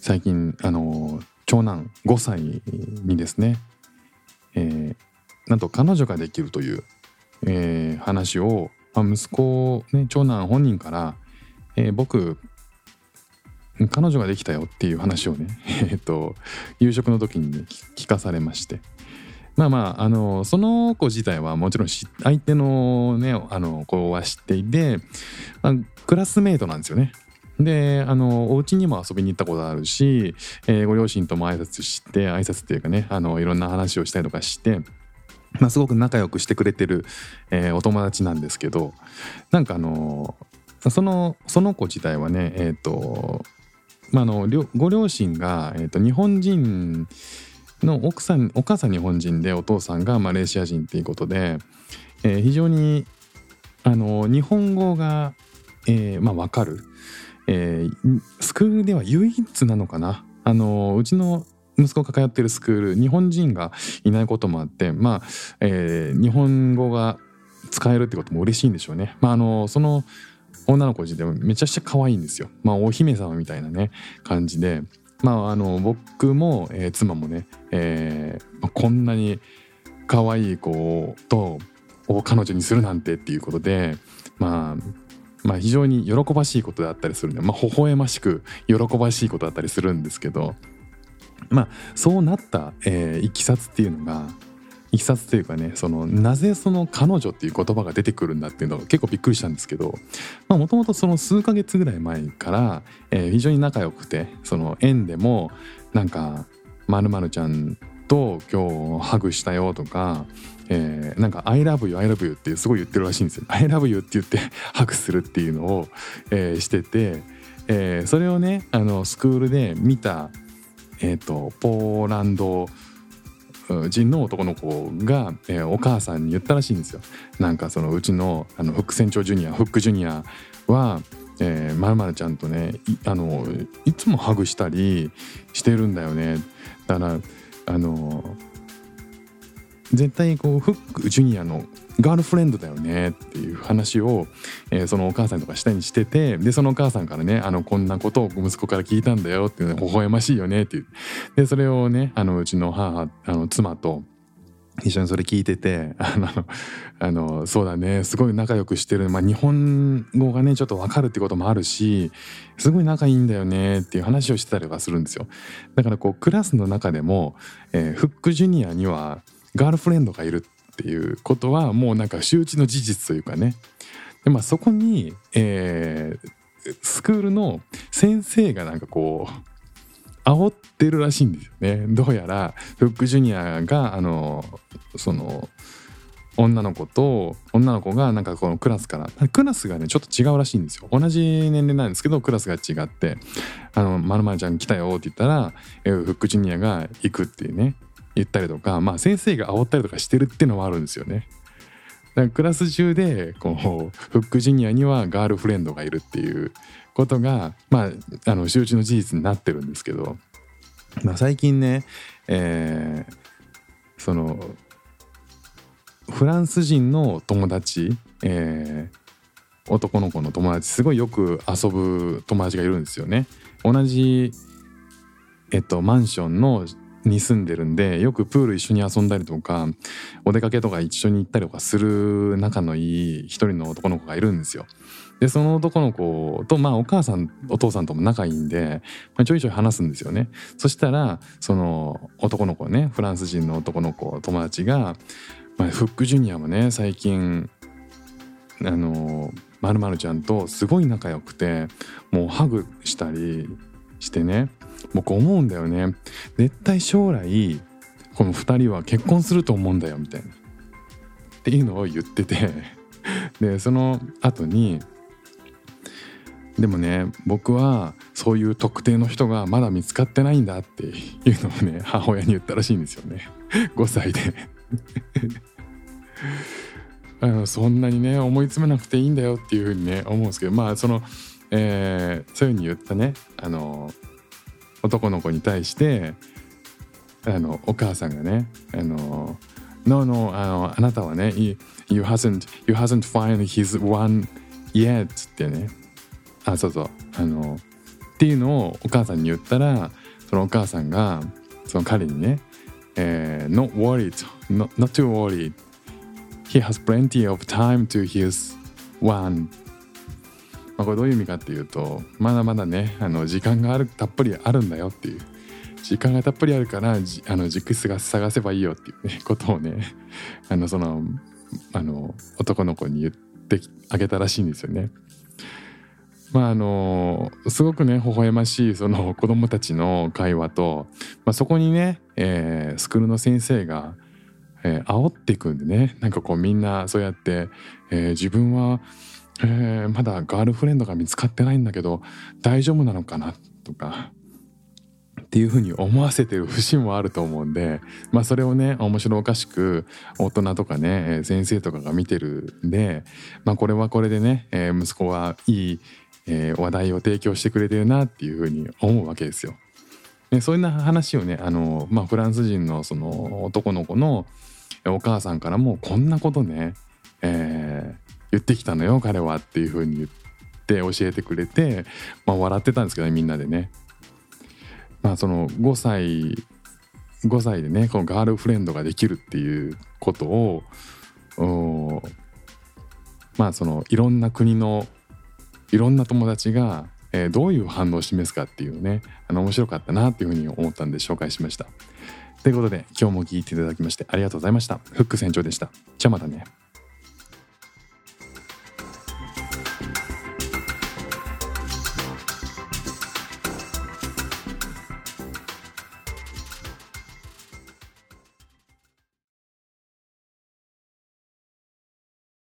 最近あの長男5歳にですね、えーなんと彼女ができるという、えー話を、まあ、息子、ね、長男本人から、えー僕彼女ができたよっていう話をね、えっと夕食の時にね聞かされましてまあまああのその子自体はもちろん相手のねあの子は知っていて、まあクラスメートなんですよね。であのお家にも遊びに行ったことあるし、えーご両親とも挨拶して挨拶っていうかねあのいろんな話をしたりとかして、まあ、すごく仲良くしてくれてる、えーお友達なんですけどなんかあのそのその子自体はねえっ、とまあ、あのご両親が、えー、と日本人の奥さんお母さん日本人でお父さんがマレーシア人っていうことで、えー非常にあの日本語が、えーまあ、分かる、えースクールでは唯一なのかな？あのうちの息子が通ってるスクール日本人がいないこともあってまあ、えー日本語が使えるってことも嬉しいんでしょうね。まあ、あのその女の子自体はめちゃくちゃ可愛いんですよ。まあお姫様みたいなね感じで、まああの僕も、えー妻もね、えーこんなに可愛い子とを彼女にするなんてっていうことで、まあまあ非常に喜ばしいことだったりするんで、まあ微笑ましく喜ばしいことだったりするんですけど、まあそうなった、えーいきさつっていうのがいきさつというかねそのなぜその彼女っていう言葉が出てくるんだっていうのが結構びっくりしたんですけどもともとその数ヶ月ぐらい前から、えー非常に仲良くてその園でもなんか「まるちゃんと今日ハグしたよ」とか、えーなんか「I love you I love you」ってすごい言ってるらしいんですよ。I love you って言って ハグするっていうのを、えーしてて、えーそれをねあのスクールで見た、えー、とポーランド人の男の子が、えーお母さんに言ったらしいんですよ。なんかそのうちのあのフック船長ジュニアフックジュニアは、えー、まるまるちゃんとねいあのいつもハグしたりしてるんだよね。だからあの絶対こうフックジュニアのガールフレンドだよねっていう話を、えーそのお母さんとか下にしててでそのお母さんからねあのこんなことを息子から聞いたんだよっていうの微笑ましいよねっていう。でそれをねあのうちの母あの妻と一緒にそれ聞いてて あのあのそうだね。すごい仲良くしてる、まあ、日本語がねちょっと分かるってこともあるしすごい仲いいんだよねっていう話をしてたりとかするんですよ。だからこうクラスの中でも、えーフックジュニアにはガールフレンドがいるっていうことはもうなんか周知の事実というかね。で、まあ、そこに、えースクールの先生がなんかこう煽ってるらしいんですよねどうやらフックジュニアがあのその女の子と女の子がなんかこのクラスからクラスがねちょっと違うらしいんですよ同じ年齢なんですけどクラスが違って「あのまるまるちゃん来たよ」って言ったらえフックジュニアが行くっていうね言ったりとかまあ先生が煽ったりとかしてるっていうのもあるんですよね。だからクラス中でこうフックジュニアにはガールフレンドがいるっていうことがまああの周知の事実になってるんですけど、まあ、最近ね、えーそのフランス人の友達、えー男の子の友達すごいよく遊ぶ友達がいるんですよね。同じ、えっと、マンションのに住んでるんでよくプール一緒に遊んだりとかお出かけとか一緒に行ったりとかする仲のいい一人の男の子がいるんですよ。でその男の子とまあお母さんお父さんとも仲いいんで、まあ、ちょいちょい話すんですよね。そしたらその男の子ねフランス人の男の子友達が、まあ、フックジュニアもね最近あのまるまるちゃんとすごい仲良くてもうハグしたりしてね僕思うんだよね。絶対将来この2人は結婚すると思うんだよみたいな。っていうのを言ってて。でその後にでもね僕はそういう特定の人がまだ見つかってないんだっていうのをね母親に言ったらしいんですよね。5歳で。あのそんなにね思い詰めなくていいんだよっていうふうにね思うんですけどまあその、えー、そういうふうに言ったねあの男の子に対してあのお母さんがねあの No, no, あのあなたはね you, you hasn't you hasn't find his one yet ってねあそうそうあのっていうのをお母さんに言ったらそのお母さんがその彼にね、えー、Not worried not, not too worried He has plenty of time to his one まあ、これどういう意味かっていうとまだまだねあの時間があるたっぷりあるんだよっていう時間がたっぷりあるからあの軸質が探せばいいよっていう、ね、ことをねあのそのあの男の子に言ってあげたらしいんですよね。まああのすごくね微笑ましいその子供たちの会話と、まあ、そこにね、えー、スクールの先生が、えー、煽っていくんでねなんかこうみんなそうやって、えー、自分は、えー、まだガールフレンドが見つかってないんだけど大丈夫なのかな？とかっていうふうに思わせてる節もあると思うんで、まあ、それをね面白おかしく大人とかね先生とかが見てるんで、まあ、これはこれでね、えー、息子はいいえー、話題を提供してくれてるなっていうふうに思うわけですよ。でそういうな話をねあの、まあ、フランス人のその男の子のお母さんからもこんなことね、えー、言ってきたのよ彼はっていうふうに言って教えてくれて、まあ、笑ってたんですけどねみんなでね。まあその5歳5歳でねこのガールフレンドができるっていうことをまあそのいろんな国のいろんな友達が、えー、どういう反応を示すかっていうねあの面白かったなっていうふうに思ったんで紹介しました。ということで今日も聞いていただきましてありがとうございました。フック船長でした。じゃあまたね。